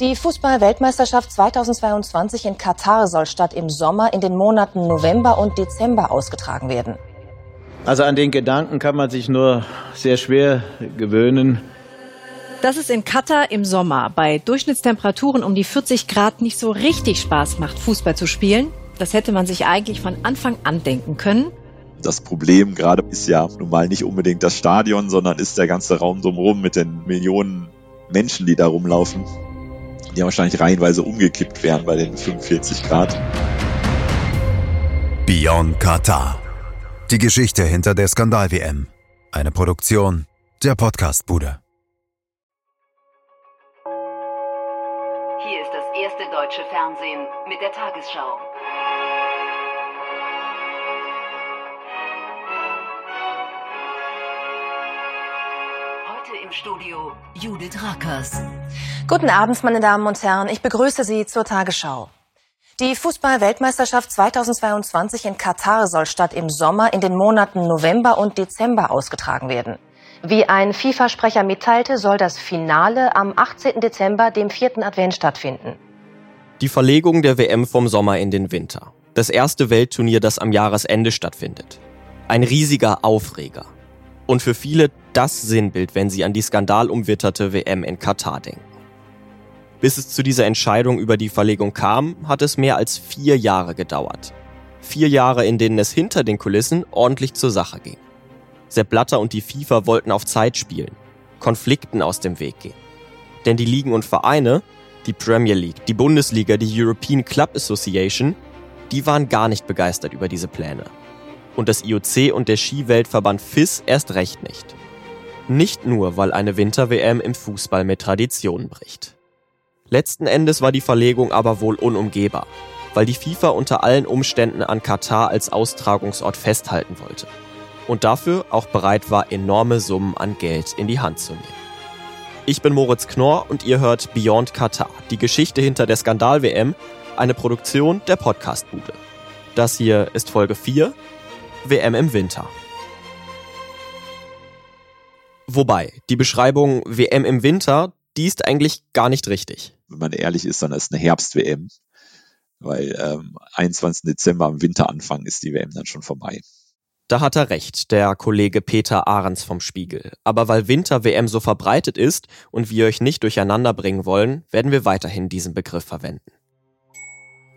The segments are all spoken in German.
Die Fußball-Weltmeisterschaft 2022 in Katar soll statt im Sommer in den Monaten November und Dezember ausgetragen werden. Also an den Gedanken kann man sich nur sehr schwer gewöhnen. Dass es in Katar im Sommer bei Durchschnittstemperaturen um die 40 Grad nicht so richtig Spaß macht, Fußball zu spielen, das hätte man sich eigentlich von Anfang an denken können. Das Problem gerade ist ja nun mal nicht unbedingt das Stadion, sondern ist der ganze Raum drumherum mit den Millionen Menschen, die da rumlaufen, die wahrscheinlich reihenweise umgekippt wären bei den 45 Grad. Beyond Katar. Die Geschichte hinter der Skandal-WM. Eine Produktion der Podcast-Bude. Hier ist das erste deutsche Fernsehen mit der Tagesschau. Im Studio Judith Rakers. Guten Abend, meine Damen und Herren. Ich begrüße Sie zur Tagesschau. Die Fußball-Weltmeisterschaft 2022 in Katar soll statt im Sommer in den Monaten November und Dezember ausgetragen werden. Wie ein FIFA-Sprecher mitteilte, soll das Finale am 18. Dezember, dem vierten Advent, stattfinden. Die Verlegung der WM vom Sommer in den Winter. Das erste Weltturnier, das am Jahresende stattfindet. Ein riesiger Aufreger. Und für viele das Sinnbild, wenn sie an die skandalumwitterte WM in Katar denken. Bis es zu dieser Entscheidung über die Verlegung kam, hat es mehr als vier Jahre gedauert. Vier Jahre, in denen es hinter den Kulissen ordentlich zur Sache ging. Sepp Blatter und die FIFA wollten auf Zeit spielen, Konflikten aus dem Weg gehen. Denn die Ligen und Vereine, die Premier League, die Bundesliga, die European Club Association, die waren gar nicht begeistert über diese Pläne. Und das IOC und der Skiweltverband FIS erst recht nicht. Nicht nur, weil eine Winter-WM im Fußball mit Traditionen bricht. Letzten Endes war die Verlegung aber wohl unumgehbar, weil die FIFA unter allen Umständen an Katar als Austragungsort festhalten wollte und dafür auch bereit war, enorme Summen an Geld in die Hand zu nehmen. Ich bin Moritz Knorr und ihr hört Beyond Katar, die Geschichte hinter der Skandal-WM, eine Produktion der Podcastbude. Das hier ist Folge 4, WM im Winter. Wobei, die Beschreibung WM im Winter, die ist eigentlich gar nicht richtig wenn man ehrlich ist, dann ist eine Herbst-WM. Weil ähm, 21. Dezember am Winteranfang ist die WM dann schon vorbei. Da hat er recht, der Kollege Peter Ahrens vom Spiegel. Aber weil Winter-WM so verbreitet ist und wir euch nicht durcheinander bringen wollen, werden wir weiterhin diesen Begriff verwenden.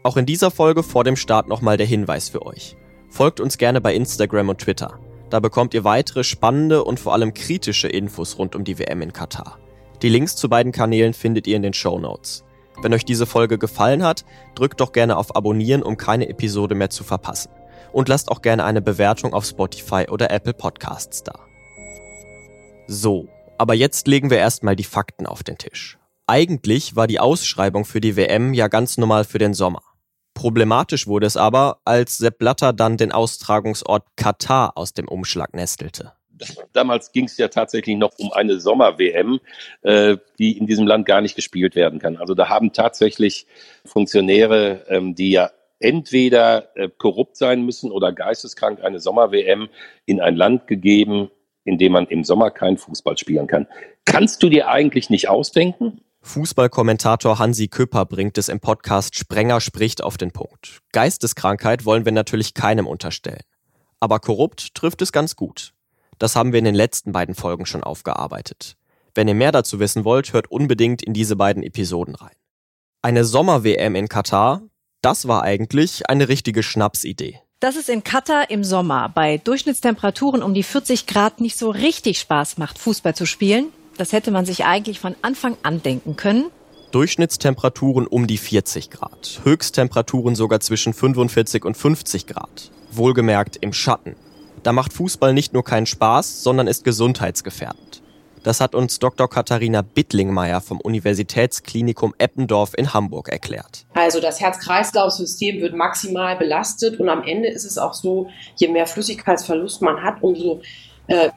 Auch in dieser Folge vor dem Start nochmal der Hinweis für euch. Folgt uns gerne bei Instagram und Twitter. Da bekommt ihr weitere spannende und vor allem kritische Infos rund um die WM in Katar. Die Links zu beiden Kanälen findet ihr in den Show Notes. Wenn euch diese Folge gefallen hat, drückt doch gerne auf Abonnieren, um keine Episode mehr zu verpassen. Und lasst auch gerne eine Bewertung auf Spotify oder Apple Podcasts da. So, aber jetzt legen wir erstmal die Fakten auf den Tisch. Eigentlich war die Ausschreibung für die WM ja ganz normal für den Sommer. Problematisch wurde es aber, als Sepp Blatter dann den Austragungsort Katar aus dem Umschlag nestelte damals ging es ja tatsächlich noch um eine Sommer-WM, äh, die in diesem Land gar nicht gespielt werden kann. Also da haben tatsächlich Funktionäre, ähm, die ja entweder äh, korrupt sein müssen oder geisteskrank eine Sommer-WM in ein Land gegeben, in dem man im Sommer keinen Fußball spielen kann. Kannst du dir eigentlich nicht ausdenken? Fußballkommentator Hansi Küpper bringt es im Podcast Sprenger spricht auf den Punkt. Geisteskrankheit wollen wir natürlich keinem unterstellen. Aber korrupt trifft es ganz gut. Das haben wir in den letzten beiden Folgen schon aufgearbeitet. Wenn ihr mehr dazu wissen wollt, hört unbedingt in diese beiden Episoden rein. Eine Sommer-WM in Katar, das war eigentlich eine richtige Schnapsidee. Dass es in Katar im Sommer bei Durchschnittstemperaturen um die 40 Grad nicht so richtig Spaß macht, Fußball zu spielen, das hätte man sich eigentlich von Anfang an denken können. Durchschnittstemperaturen um die 40 Grad, Höchsttemperaturen sogar zwischen 45 und 50 Grad. Wohlgemerkt im Schatten. Da macht Fußball nicht nur keinen Spaß, sondern ist gesundheitsgefährdend. Das hat uns Dr. Katharina Bittlingmeier vom Universitätsklinikum Eppendorf in Hamburg erklärt. Also das Herz-Kreislauf-System wird maximal belastet und am Ende ist es auch so, je mehr Flüssigkeitsverlust man hat, umso äh,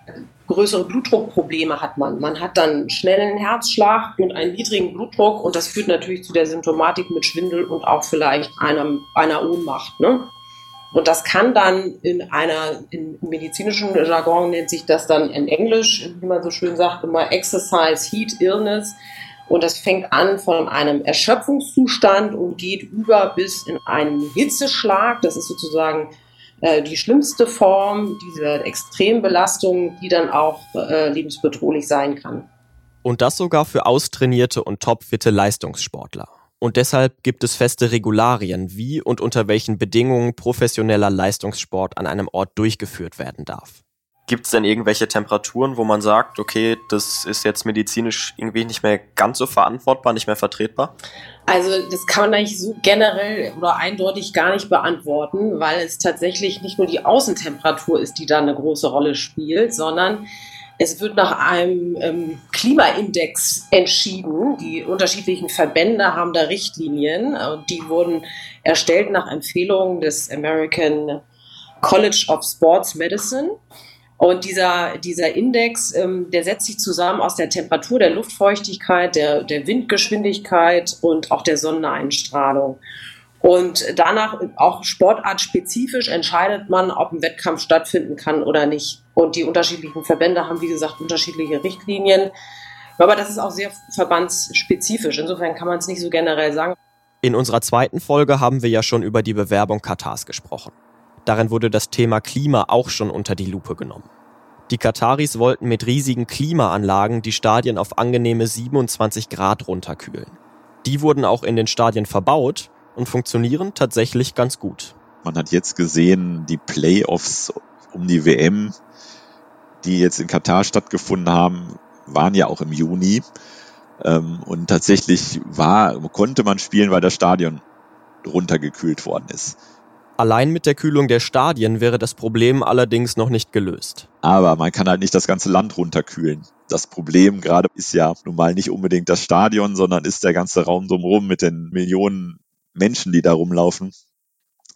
größere Blutdruckprobleme hat man. Man hat dann schnellen Herzschlag und einen niedrigen Blutdruck und das führt natürlich zu der Symptomatik mit Schwindel und auch vielleicht einer, einer Ohnmacht. Ne? Und das kann dann in einer, im medizinischen Jargon nennt sich das dann in Englisch, wie man so schön sagt, immer Exercise Heat Illness. Und das fängt an von einem Erschöpfungszustand und geht über bis in einen Hitzeschlag. Das ist sozusagen äh, die schlimmste Form dieser Extrembelastung, die dann auch äh, lebensbedrohlich sein kann. Und das sogar für austrainierte und topfitte Leistungssportler. Und deshalb gibt es feste Regularien, wie und unter welchen Bedingungen professioneller Leistungssport an einem Ort durchgeführt werden darf. Gibt es denn irgendwelche Temperaturen, wo man sagt, okay, das ist jetzt medizinisch irgendwie nicht mehr ganz so verantwortbar, nicht mehr vertretbar? Also das kann man eigentlich so generell oder eindeutig gar nicht beantworten, weil es tatsächlich nicht nur die Außentemperatur ist, die da eine große Rolle spielt, sondern es wird nach einem ähm, Klimaindex entschieden. Die unterschiedlichen Verbände haben da Richtlinien und die wurden erstellt nach Empfehlungen des American College of Sports Medicine. Und dieser, dieser Index, ähm, der setzt sich zusammen aus der Temperatur, der Luftfeuchtigkeit, der, der Windgeschwindigkeit und auch der Sonneneinstrahlung. Und danach auch sportartspezifisch entscheidet man, ob ein Wettkampf stattfinden kann oder nicht. Und die unterschiedlichen Verbände haben, wie gesagt, unterschiedliche Richtlinien. Aber das ist auch sehr verbandsspezifisch. Insofern kann man es nicht so generell sagen. In unserer zweiten Folge haben wir ja schon über die Bewerbung Katars gesprochen. Darin wurde das Thema Klima auch schon unter die Lupe genommen. Die Kataris wollten mit riesigen Klimaanlagen die Stadien auf angenehme 27 Grad runterkühlen. Die wurden auch in den Stadien verbaut und funktionieren tatsächlich ganz gut. Man hat jetzt gesehen, die Playoffs um die WM, die jetzt in Katar stattgefunden haben, waren ja auch im Juni. Ähm, und tatsächlich war, konnte man spielen, weil das Stadion runtergekühlt worden ist. Allein mit der Kühlung der Stadien wäre das Problem allerdings noch nicht gelöst. Aber man kann halt nicht das ganze Land runterkühlen. Das Problem gerade ist ja nun mal nicht unbedingt das Stadion, sondern ist der ganze Raum drumherum mit den Millionen Menschen, die da rumlaufen,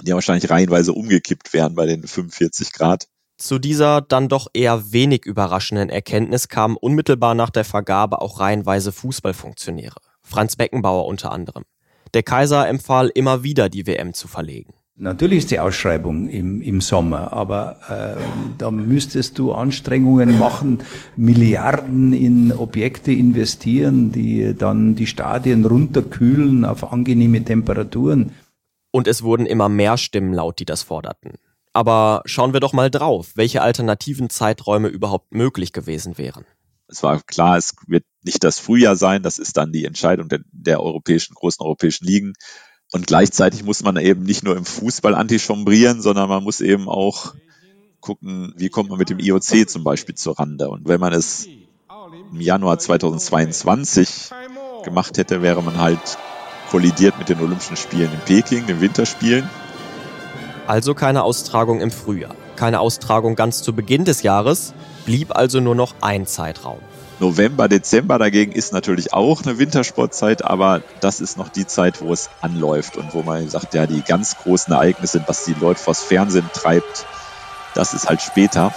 die wahrscheinlich reihenweise umgekippt wären bei den 45 Grad. Zu dieser dann doch eher wenig überraschenden Erkenntnis kamen unmittelbar nach der Vergabe auch reihenweise Fußballfunktionäre. Franz Beckenbauer unter anderem. Der Kaiser empfahl immer wieder, die WM zu verlegen. Natürlich ist die Ausschreibung im, im Sommer, aber äh, da müsstest du Anstrengungen machen, Milliarden in Objekte investieren, die dann die Stadien runterkühlen auf angenehme Temperaturen. Und es wurden immer mehr Stimmen laut, die das forderten. Aber schauen wir doch mal drauf, welche alternativen Zeiträume überhaupt möglich gewesen wären. Es war klar, es wird nicht das Frühjahr sein, das ist dann die Entscheidung der, der europäischen, großen europäischen Ligen. Und gleichzeitig muss man eben nicht nur im Fußball antichombrieren, sondern man muss eben auch gucken, wie kommt man mit dem IOC zum Beispiel zur Rande. Und wenn man es im Januar 2022 gemacht hätte, wäre man halt kollidiert mit den Olympischen Spielen in Peking, den Winterspielen. Also keine Austragung im Frühjahr, keine Austragung ganz zu Beginn des Jahres, blieb also nur noch ein Zeitraum. November, Dezember dagegen ist natürlich auch eine Wintersportzeit, aber das ist noch die Zeit, wo es anläuft und wo man sagt, ja, die ganz großen Ereignisse, was die Leute vors Fernsehen treibt, das ist halt später.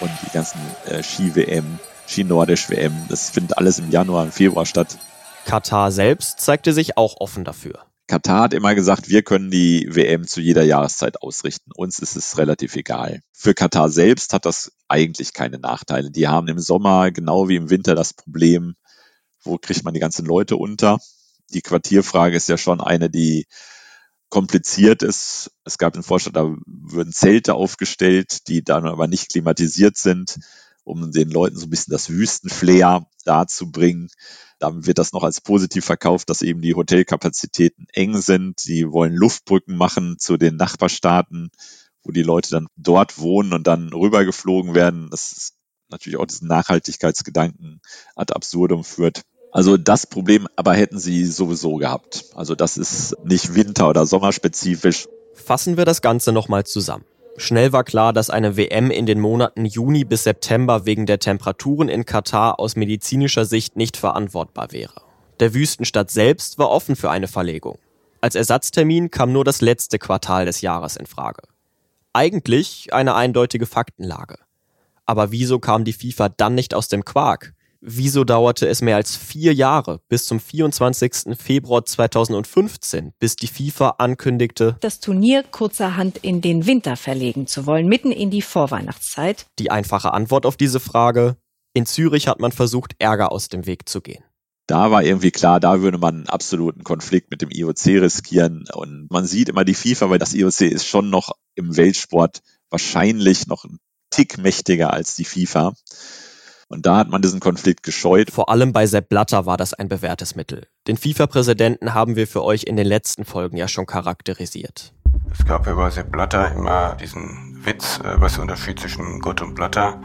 Und die ganzen äh, Ski-WM, Ski-Nordisch-WM, das findet alles im Januar, im Februar statt. Katar selbst zeigte sich auch offen dafür. Katar hat immer gesagt, wir können die WM zu jeder Jahreszeit ausrichten. Uns ist es relativ egal. Für Katar selbst hat das eigentlich keine Nachteile. Die haben im Sommer genau wie im Winter das Problem, wo kriegt man die ganzen Leute unter? Die Quartierfrage ist ja schon eine, die kompliziert ist. Es gab einen Vorschlag, da würden Zelte aufgestellt, die dann aber nicht klimatisiert sind, um den Leuten so ein bisschen das Wüstenflair darzubringen. Dann wird das noch als positiv verkauft, dass eben die Hotelkapazitäten eng sind. Sie wollen Luftbrücken machen zu den Nachbarstaaten, wo die Leute dann dort wohnen und dann rübergeflogen werden. Das ist natürlich auch diesen Nachhaltigkeitsgedanken ad absurdum führt. Also das Problem aber hätten sie sowieso gehabt. Also das ist nicht winter- oder sommerspezifisch. Fassen wir das Ganze nochmal zusammen. Schnell war klar, dass eine WM in den Monaten Juni bis September wegen der Temperaturen in Katar aus medizinischer Sicht nicht verantwortbar wäre. Der Wüstenstadt selbst war offen für eine Verlegung. Als Ersatztermin kam nur das letzte Quartal des Jahres in Frage. Eigentlich eine eindeutige Faktenlage. Aber wieso kam die FIFA dann nicht aus dem Quark? Wieso dauerte es mehr als vier Jahre bis zum 24. Februar 2015, bis die FIFA ankündigte, das Turnier kurzerhand in den Winter verlegen zu wollen, mitten in die Vorweihnachtszeit? Die einfache Antwort auf diese Frage, in Zürich hat man versucht, Ärger aus dem Weg zu gehen. da war irgendwie klar, da würde man einen absoluten Konflikt mit dem IOC riskieren. Und man sieht immer die FIFA, weil das IOC ist schon noch im Weltsport wahrscheinlich noch ein Tick mächtiger als die FIFA. Und da hat man diesen Konflikt gescheut. Vor allem bei Sepp Blatter war das ein bewährtes Mittel. Den FIFA-Präsidenten haben wir für euch in den letzten Folgen ja schon charakterisiert. Es gab ja bei Sepp Blatter immer diesen Witz, äh, was der Unterschied zwischen Gott und Blatter.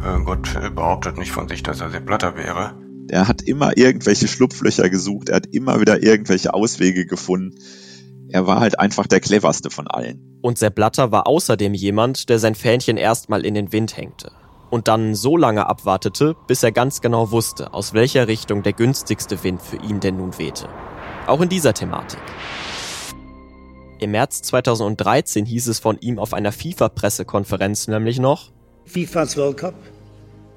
Äh, Gott behauptet nicht von sich, dass er Sepp Blatter wäre. Er hat immer irgendwelche Schlupflöcher gesucht, er hat immer wieder irgendwelche Auswege gefunden. Er war halt einfach der cleverste von allen. Und Sepp Blatter war außerdem jemand, der sein Fähnchen erstmal in den Wind hängte und dann so lange abwartete, bis er ganz genau wusste, aus welcher Richtung der günstigste Wind für ihn denn nun wehte. Auch in dieser Thematik. Im März 2013 hieß es von ihm auf einer FIFA-Pressekonferenz nämlich noch, FIFA's World Cup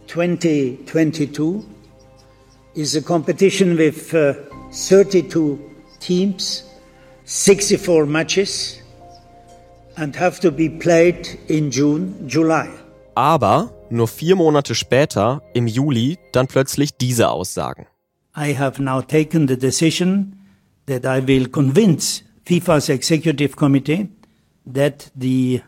2022 is a competition with uh, 32 teams, 64 matches and have to be played in June, July. Aber nur vier Monate später, im Juli, dann plötzlich diese Aussagen. I have now taken the decision that I will convince FIFA's Executive Committee that the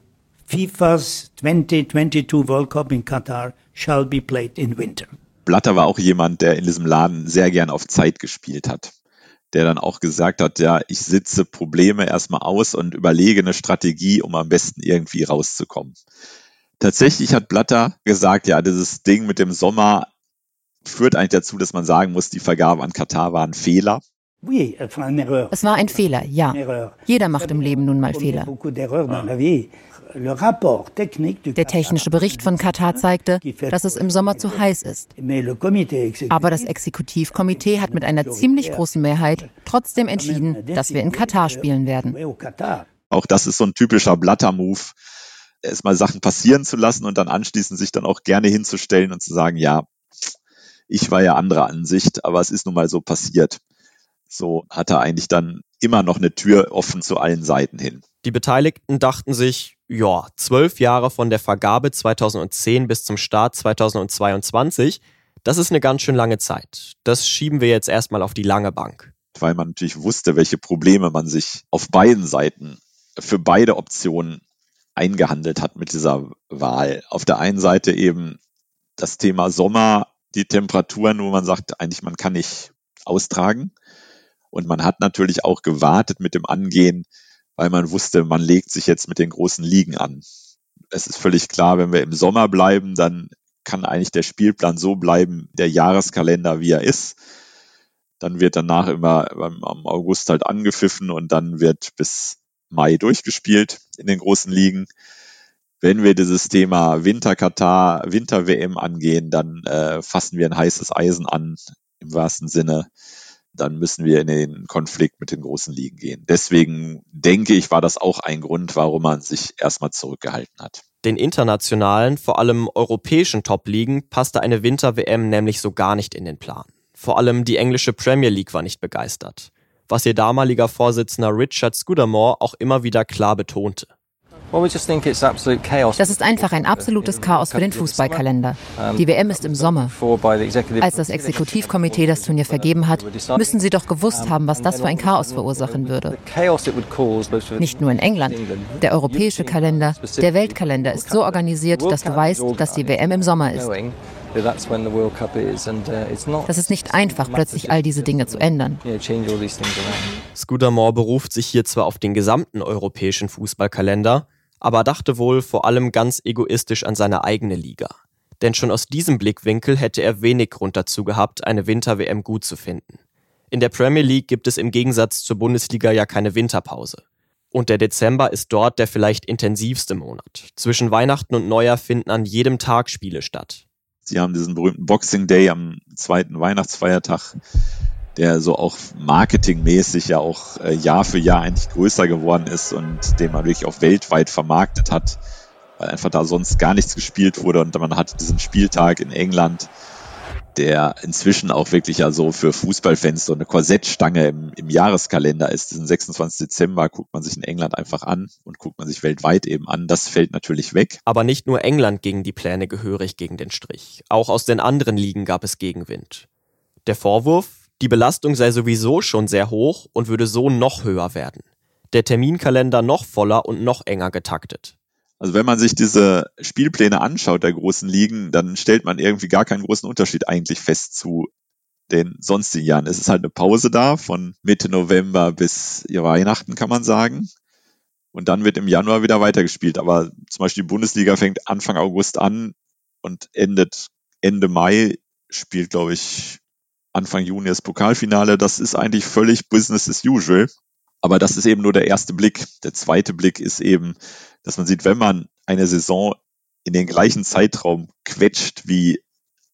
FIFA's 2022 World Cup in Qatar shall be played in winter. Blatter war auch jemand, der in diesem Laden sehr gern auf Zeit gespielt hat. Der dann auch gesagt hat, ja, ich sitze Probleme erstmal aus und überlege eine Strategie, um am besten irgendwie rauszukommen. Tatsächlich hat Blatter gesagt, ja, dieses Ding mit dem Sommer führt eigentlich dazu, dass man sagen muss, die Vergabe an Katar war ein Fehler. Es war ein Fehler, ja. Jeder macht im Leben nun mal Fehler. Der technische Bericht von Katar zeigte, dass es im Sommer zu heiß ist. Aber das Exekutivkomitee hat mit einer ziemlich großen Mehrheit trotzdem entschieden, dass wir in Katar spielen werden. Auch das ist so ein typischer Blatter-Move erstmal Sachen passieren zu lassen und dann anschließend sich dann auch gerne hinzustellen und zu sagen, ja, ich war ja anderer Ansicht, aber es ist nun mal so passiert. So hat er eigentlich dann immer noch eine Tür offen zu allen Seiten hin. Die Beteiligten dachten sich, ja, zwölf Jahre von der Vergabe 2010 bis zum Start 2022, das ist eine ganz schön lange Zeit. Das schieben wir jetzt erstmal auf die lange Bank. Weil man natürlich wusste, welche Probleme man sich auf beiden Seiten für beide Optionen eingehandelt hat mit dieser Wahl. Auf der einen Seite eben das Thema Sommer, die Temperaturen, wo man sagt, eigentlich man kann nicht austragen. Und man hat natürlich auch gewartet mit dem Angehen, weil man wusste, man legt sich jetzt mit den großen Ligen an. Es ist völlig klar, wenn wir im Sommer bleiben, dann kann eigentlich der Spielplan so bleiben, der Jahreskalender, wie er ist. Dann wird danach immer am August halt angepfiffen und dann wird bis Mai durchgespielt in den großen Ligen. Wenn wir dieses Thema Winter-Katar, Winter-WM angehen, dann äh, fassen wir ein heißes Eisen an, im wahrsten Sinne. Dann müssen wir in den Konflikt mit den großen Ligen gehen. Deswegen denke ich, war das auch ein Grund, warum man sich erstmal zurückgehalten hat. Den internationalen, vor allem europäischen Top-Ligen passte eine Winter-WM nämlich so gar nicht in den Plan. Vor allem die englische Premier League war nicht begeistert was ihr damaliger Vorsitzender Richard Scudamore auch immer wieder klar betonte. Das ist einfach ein absolutes Chaos für den Fußballkalender. Die WM ist im Sommer. Als das Exekutivkomitee das Turnier vergeben hat, müssen sie doch gewusst haben, was das für ein Chaos verursachen würde. Nicht nur in England. Der europäische Kalender, der Weltkalender ist so organisiert, dass du weißt, dass die WM im Sommer ist. Uh, das ist nicht einfach, plötzlich all diese Dinge zu ändern. Scudamore beruft sich hier zwar auf den gesamten europäischen Fußballkalender, aber dachte wohl vor allem ganz egoistisch an seine eigene Liga. Denn schon aus diesem Blickwinkel hätte er wenig Grund dazu gehabt, eine Winter-WM gut zu finden. In der Premier League gibt es im Gegensatz zur Bundesliga ja keine Winterpause. Und der Dezember ist dort der vielleicht intensivste Monat. Zwischen Weihnachten und Neujahr finden an jedem Tag Spiele statt. Sie haben diesen berühmten Boxing Day am zweiten Weihnachtsfeiertag, der so auch marketingmäßig ja auch äh, Jahr für Jahr eigentlich größer geworden ist und den man wirklich auch weltweit vermarktet hat, weil einfach da sonst gar nichts gespielt wurde. Und man hatte diesen Spieltag in England der inzwischen auch wirklich ja so für Fußballfans so eine Korsettstange im, im Jahreskalender ist. Diesen 26. Dezember guckt man sich in England einfach an und guckt man sich weltweit eben an. Das fällt natürlich weg. Aber nicht nur England ging die Pläne gehörig gegen den Strich. Auch aus den anderen Ligen gab es Gegenwind. Der Vorwurf, Die Belastung sei sowieso schon sehr hoch und würde so noch höher werden. Der Terminkalender noch voller und noch enger getaktet. Also wenn man sich diese Spielpläne anschaut der großen Ligen, dann stellt man irgendwie gar keinen großen Unterschied eigentlich fest zu den sonstigen Jahren. Es ist halt eine Pause da von Mitte November bis Weihnachten, kann man sagen. Und dann wird im Januar wieder weitergespielt. Aber zum Beispiel die Bundesliga fängt Anfang August an und endet Ende Mai, spielt, glaube ich, Anfang Juni das Pokalfinale. Das ist eigentlich völlig Business as usual. Aber das ist eben nur der erste Blick. Der zweite Blick ist eben, dass man sieht, wenn man eine Saison in den gleichen Zeitraum quetscht wie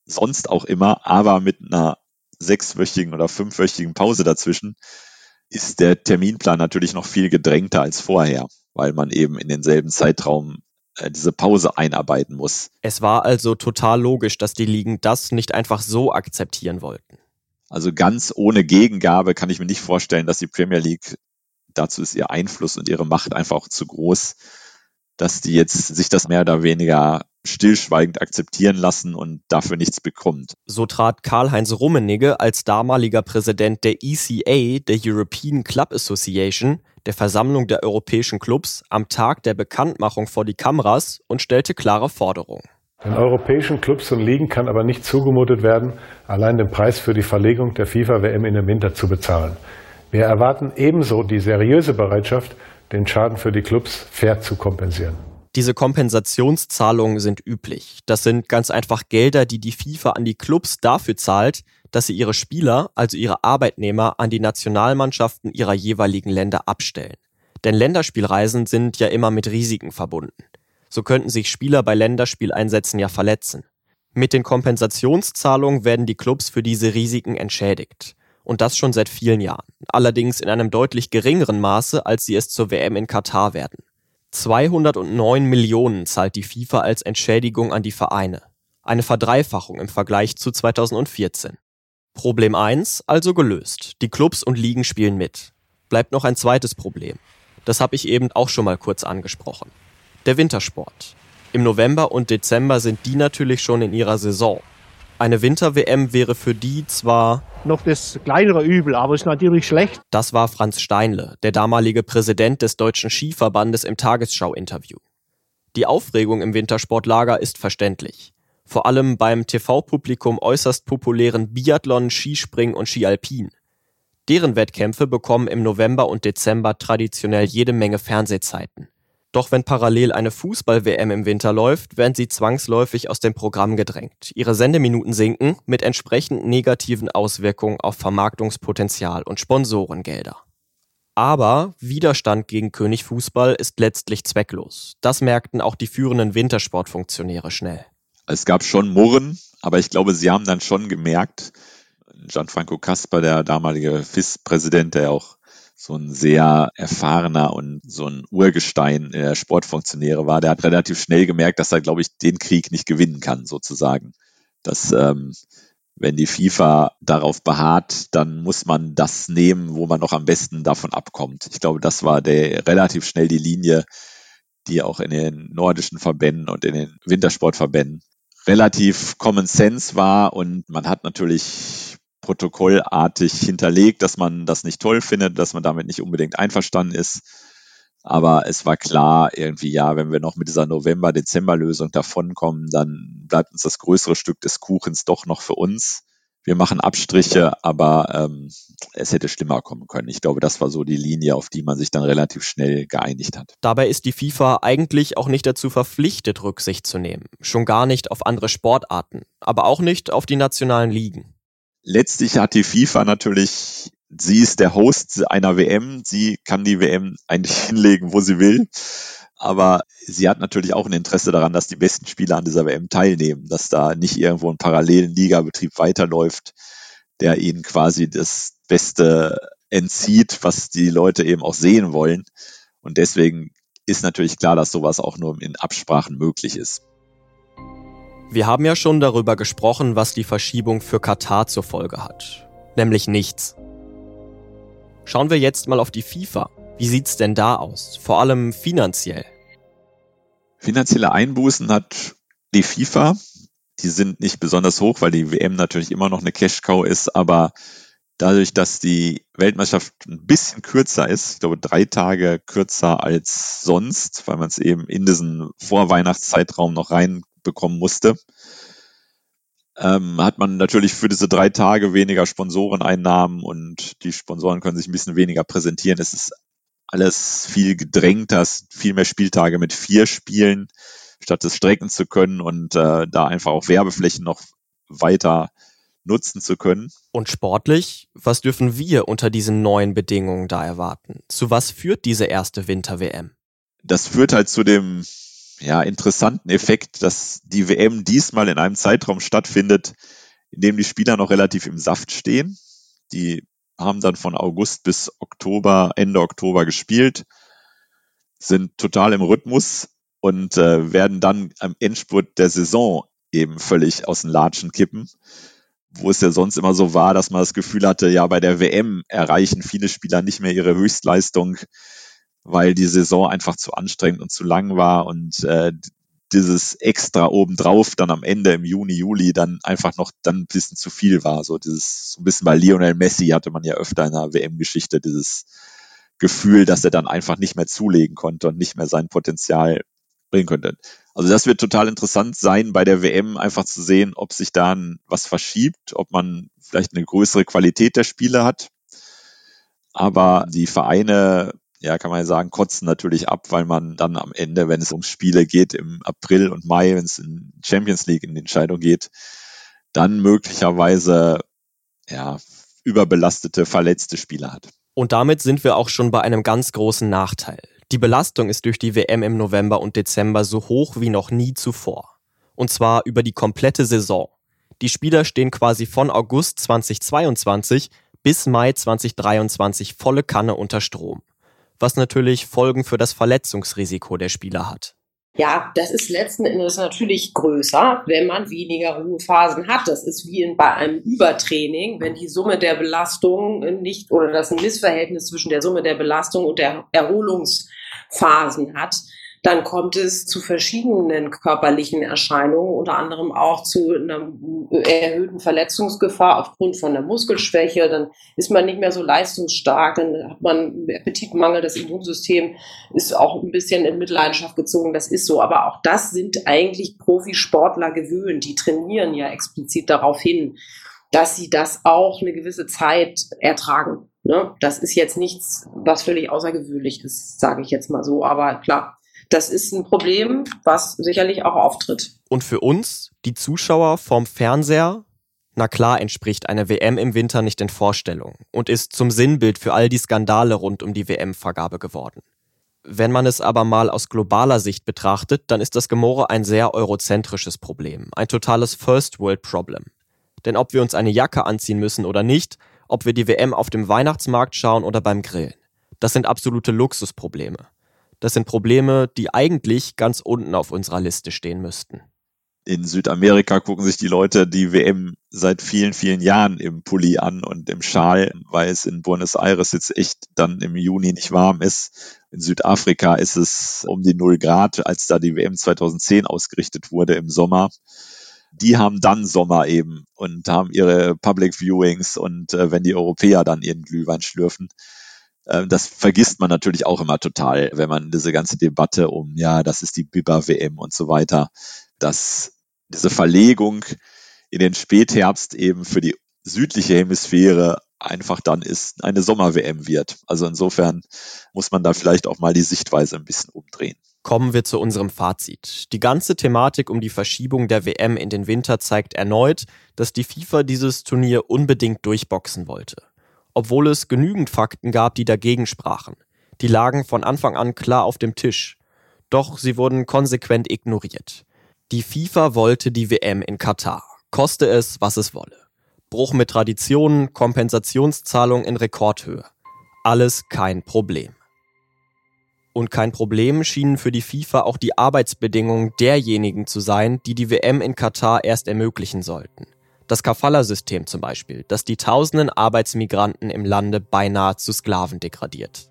sonst auch immer, aber mit einer sechswöchigen oder fünfwöchigen Pause dazwischen, ist der Terminplan natürlich noch viel gedrängter als vorher, weil man eben in denselben Zeitraum äh, diese Pause einarbeiten muss. Es war also total logisch, dass die Ligen das nicht einfach so akzeptieren wollten. Also ganz ohne Gegengabe kann ich mir nicht vorstellen, dass die Premier League, dazu ist ihr Einfluss und ihre Macht einfach auch zu groß, dass die jetzt sich das mehr oder weniger stillschweigend akzeptieren lassen und dafür nichts bekommt. So trat Karl-Heinz Rummenigge als damaliger Präsident der ECA, der European Club Association, der Versammlung der europäischen Clubs, am Tag der Bekanntmachung vor die Kameras und stellte klare Forderungen. Den europäischen Clubs und Ligen kann aber nicht zugemutet werden, allein den Preis für die Verlegung der FIFA-WM in den Winter zu bezahlen. Wir erwarten ebenso die seriöse Bereitschaft, den Schaden für die Clubs fair zu kompensieren. Diese Kompensationszahlungen sind üblich. Das sind ganz einfach Gelder, die die FIFA an die Clubs dafür zahlt, dass sie ihre Spieler, also ihre Arbeitnehmer, an die Nationalmannschaften ihrer jeweiligen Länder abstellen. Denn Länderspielreisen sind ja immer mit Risiken verbunden. So könnten sich Spieler bei Länderspieleinsätzen ja verletzen. Mit den Kompensationszahlungen werden die Clubs für diese Risiken entschädigt. Und das schon seit vielen Jahren. Allerdings in einem deutlich geringeren Maße, als sie es zur WM in Katar werden. 209 Millionen zahlt die FIFA als Entschädigung an die Vereine. Eine Verdreifachung im Vergleich zu 2014. Problem 1 also gelöst. Die Clubs und Ligen spielen mit. Bleibt noch ein zweites Problem. Das habe ich eben auch schon mal kurz angesprochen. Der Wintersport. Im November und Dezember sind die natürlich schon in ihrer Saison. Eine Winter-WM wäre für die zwar noch das kleinere Übel, aber ist natürlich schlecht. Das war Franz Steinle, der damalige Präsident des Deutschen Skiverbandes im Tagesschau-Interview. Die Aufregung im Wintersportlager ist verständlich. Vor allem beim TV-Publikum äußerst populären Biathlon, Skispringen und Skialpin. Deren Wettkämpfe bekommen im November und Dezember traditionell jede Menge Fernsehzeiten. Doch wenn parallel eine Fußball-WM im Winter läuft, werden sie zwangsläufig aus dem Programm gedrängt. Ihre Sendeminuten sinken mit entsprechend negativen Auswirkungen auf Vermarktungspotenzial und Sponsorengelder. Aber Widerstand gegen König Fußball ist letztlich zwecklos. Das merkten auch die führenden Wintersportfunktionäre schnell. Es gab schon Murren, aber ich glaube, sie haben dann schon gemerkt, Gianfranco Kasper, der damalige FIS-Präsident, der auch so ein sehr erfahrener und so ein Urgestein der Sportfunktionäre war, der hat relativ schnell gemerkt, dass er, glaube ich, den Krieg nicht gewinnen kann, sozusagen. Dass ähm, wenn die FIFA darauf beharrt, dann muss man das nehmen, wo man noch am besten davon abkommt. Ich glaube, das war der relativ schnell die Linie, die auch in den nordischen Verbänden und in den Wintersportverbänden relativ Common Sense war und man hat natürlich protokollartig hinterlegt, dass man das nicht toll findet, dass man damit nicht unbedingt einverstanden ist. Aber es war klar, irgendwie, ja, wenn wir noch mit dieser November-Dezember-Lösung davonkommen, dann bleibt uns das größere Stück des Kuchens doch noch für uns. Wir machen Abstriche, aber ähm, es hätte schlimmer kommen können. Ich glaube, das war so die Linie, auf die man sich dann relativ schnell geeinigt hat. Dabei ist die FIFA eigentlich auch nicht dazu verpflichtet, Rücksicht zu nehmen. Schon gar nicht auf andere Sportarten, aber auch nicht auf die nationalen Ligen letztlich hat die FIFA natürlich, sie ist der Host einer WM, sie kann die WM eigentlich hinlegen, wo sie will. Aber sie hat natürlich auch ein Interesse daran, dass die besten Spieler an dieser WM teilnehmen, dass da nicht irgendwo ein parallelen Ligabetrieb weiterläuft, der ihnen quasi das Beste entzieht, was die Leute eben auch sehen wollen. Und deswegen ist natürlich klar, dass sowas auch nur in Absprachen möglich ist. Wir haben ja schon darüber gesprochen, was die Verschiebung für Katar zur Folge hat. Nämlich nichts. Schauen wir jetzt mal auf die FIFA. Wie sieht's denn da aus? Vor allem finanziell. Finanzielle Einbußen hat die FIFA. Die sind nicht besonders hoch, weil die WM natürlich immer noch eine Cash-Cow ist, aber Dadurch, dass die Weltmeisterschaft ein bisschen kürzer ist, ich glaube drei Tage kürzer als sonst, weil man es eben in diesen Vorweihnachtszeitraum noch reinbekommen musste, ähm, hat man natürlich für diese drei Tage weniger Sponsoreneinnahmen und die Sponsoren können sich ein bisschen weniger präsentieren. Es ist alles viel gedrängter, viel mehr Spieltage mit vier Spielen, statt es strecken zu können und äh, da einfach auch Werbeflächen noch weiter nutzen zu können. Und sportlich, was dürfen wir unter diesen neuen Bedingungen da erwarten? Zu was führt diese erste Winter-WM? Das führt halt zu dem ja, interessanten Effekt, dass die WM diesmal in einem Zeitraum stattfindet, in dem die Spieler noch relativ im Saft stehen. Die haben dann von August bis Oktober, Ende Oktober gespielt, sind total im Rhythmus und äh, werden dann am Endspurt der Saison eben völlig aus den Latschen kippen. Wo es ja sonst immer so war, dass man das Gefühl hatte, ja, bei der WM erreichen viele Spieler nicht mehr ihre Höchstleistung weil die Saison einfach zu anstrengend und zu lang war und äh, dieses extra obendrauf dann am Ende im Juni, Juli dann einfach noch dann ein bisschen zu viel war. So dieses, so ein bisschen bei Lionel Messi hatte man ja öfter in der WM-Geschichte dieses Gefühl, dass er dann einfach nicht mehr zulegen konnte und nicht mehr sein Potenzial bringen konnte. Also das wird total interessant sein, bei der WM einfach zu sehen, ob sich da was verschiebt, ob man vielleicht eine größere Qualität der Spiele hat. Aber die Vereine ja, kann man sagen, kotzen natürlich ab, weil man dann am Ende, wenn es um Spiele geht im April und Mai, wenn es in Champions League in die Entscheidung geht, dann möglicherweise ja, überbelastete, verletzte Spieler hat. Und damit sind wir auch schon bei einem ganz großen Nachteil. Die Belastung ist durch die WM im November und Dezember so hoch wie noch nie zuvor. Und zwar über die komplette Saison. Die Spieler stehen quasi von August 2022 bis Mai 2023 volle Kanne unter Strom was natürlich Folgen für das Verletzungsrisiko der Spieler hat. Ja, das ist letzten Endes natürlich größer, wenn man weniger Ruhephasen hat. Das ist wie bei einem Übertraining, wenn die Summe der Belastung nicht oder das ein Missverhältnis zwischen der Summe der Belastung und der Erholungsphasen hat, dann kommt es zu verschiedenen körperlichen Erscheinungen, unter anderem auch zu einer erhöhten Verletzungsgefahr aufgrund von der Muskelschwäche. Dann ist man nicht mehr so leistungsstark, dann hat man Appetitmangel, das Immunsystem ist auch ein bisschen in Mitleidenschaft gezogen, das ist so. Aber auch das sind eigentlich Profisportler gewöhnt, die trainieren ja explizit darauf hin, dass sie das auch eine gewisse Zeit ertragen. Ne? Das ist jetzt nichts, was völlig außergewöhnlich ist, sage ich jetzt mal so. Aber klar, das ist ein Problem, was sicherlich auch auftritt. Und für uns, die Zuschauer vorm Fernseher, na klar entspricht eine WM im Winter nicht den Vorstellungen und ist zum Sinnbild für all die Skandale rund um die WM-Vergabe geworden. Wenn man es aber mal aus globaler Sicht betrachtet, dann ist das Gemore ein sehr eurozentrisches Problem, ein totales First-World-Problem. Denn ob wir uns eine Jacke anziehen müssen oder nicht, ob wir die WM auf dem Weihnachtsmarkt schauen oder beim Grillen, das sind absolute Luxusprobleme. Das sind Probleme, die eigentlich ganz unten auf unserer Liste stehen müssten. In Südamerika gucken sich die Leute die WM seit vielen, vielen Jahren im Pulli an und im Schal, weil es in Buenos Aires jetzt echt dann im Juni nicht warm ist. In Südafrika ist es um die null Grad, als da die WM 2010 ausgerichtet wurde im Sommer die haben dann Sommer eben und haben ihre Public Viewings und äh, wenn die Europäer dann ihren Glühwein schlürfen, das vergisst man natürlich auch immer total, wenn man diese ganze Debatte um, ja, das ist die Biber-WM und so weiter, dass diese Verlegung in den Spätherbst eben für die südliche Hemisphäre einfach dann ist eine Sommer-WM wird. Also insofern muss man da vielleicht auch mal die Sichtweise ein bisschen umdrehen. Kommen wir zu unserem Fazit. Die ganze Thematik um die Verschiebung der WM in den Winter zeigt erneut, dass die FIFA dieses Turnier unbedingt durchboxen wollte obwohl es genügend Fakten gab, die dagegen sprachen. Die lagen von Anfang an klar auf dem Tisch. Doch sie wurden konsequent ignoriert. Die FIFA wollte die WM in Katar, koste es, was es wolle. Bruch mit Traditionen, Kompensationszahlung in Rekordhöhe. Alles kein Problem. Und kein Problem schienen für die FIFA auch die Arbeitsbedingungen derjenigen zu sein, die die WM in Katar erst ermöglichen sollten. Das Kafala-System zum Beispiel, das die tausenden Arbeitsmigranten im Lande beinahe zu Sklaven degradiert.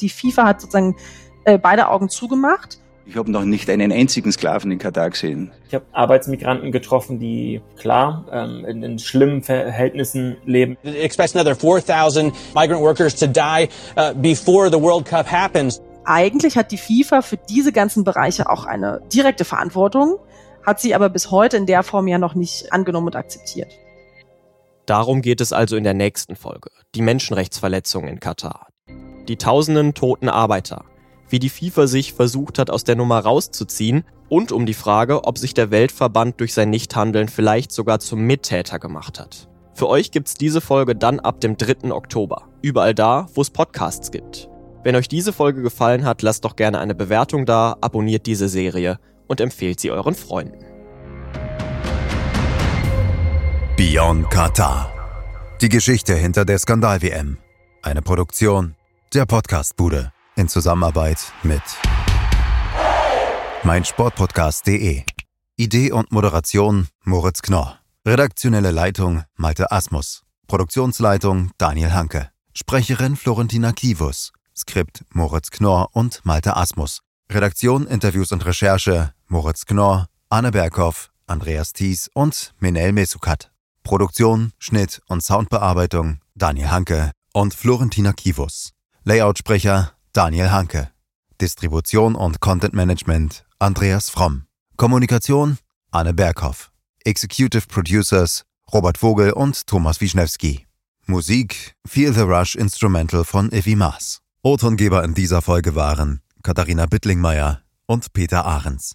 Die FIFA hat sozusagen äh, beide Augen zugemacht Ich habe noch nicht einen einzigen Sklaven in Katar gesehen. Ich habe Arbeitsmigranten getroffen, die klar ähm, in, in, schlimmen Verhältnissen leben. It expects another 4,000 migrant workers to die uh, before the World Cup happens. Eigentlich hat die FIFA für diese ganzen Bereiche auch eine direkte Verantwortung, hat sie aber bis heute in der Form ja noch nicht angenommen und akzeptiert. Darum geht es also in der nächsten Folge. Die Menschenrechtsverletzungen in Katar. Die tausenden toten Arbeiter, wie die FIFA sich versucht hat, aus der Nummer rauszuziehen und um die Frage, ob sich der Weltverband durch sein Nichthandeln vielleicht sogar zum Mittäter gemacht hat. Für euch gibt's diese Folge dann ab dem 3. Oktober, überall da, wo es Podcasts gibt. Wenn euch diese Folge gefallen hat, lasst doch gerne eine Bewertung da, abonniert diese Serie und empfehlt sie euren Freunden. Beyond Qatar. Die Geschichte hinter der Skandal-WM. Eine Produktion der Podcastbude in Zusammenarbeit mit meinsportpodcast.de. Idee und Moderation Moritz Knorr. Redaktionelle Leitung Malte Asmus. Produktionsleitung Daniel Hanke. Sprecherin Florentina Kivus. Skript Moritz Knorr und Malte Asmus. Redaktion, Interviews und Recherche Moritz Knorr, Anne Berghoff, Andreas Thies und Minel Mesukat. Produktion, Schnitt und Soundbearbeitung Daniel Hanke und Florentina Kivus. Layoutsprecher Daniel Hanke. Distribution und Content Management Andreas Fromm. Kommunikation Anne Berghoff. Executive Producers Robert Vogel und Thomas Wischnewski. Musik Feel the Rush Instrumental von Ivy Maas. O-Tongeber in dieser Folge waren Katharina Bittlingmeier und Peter Ahrens.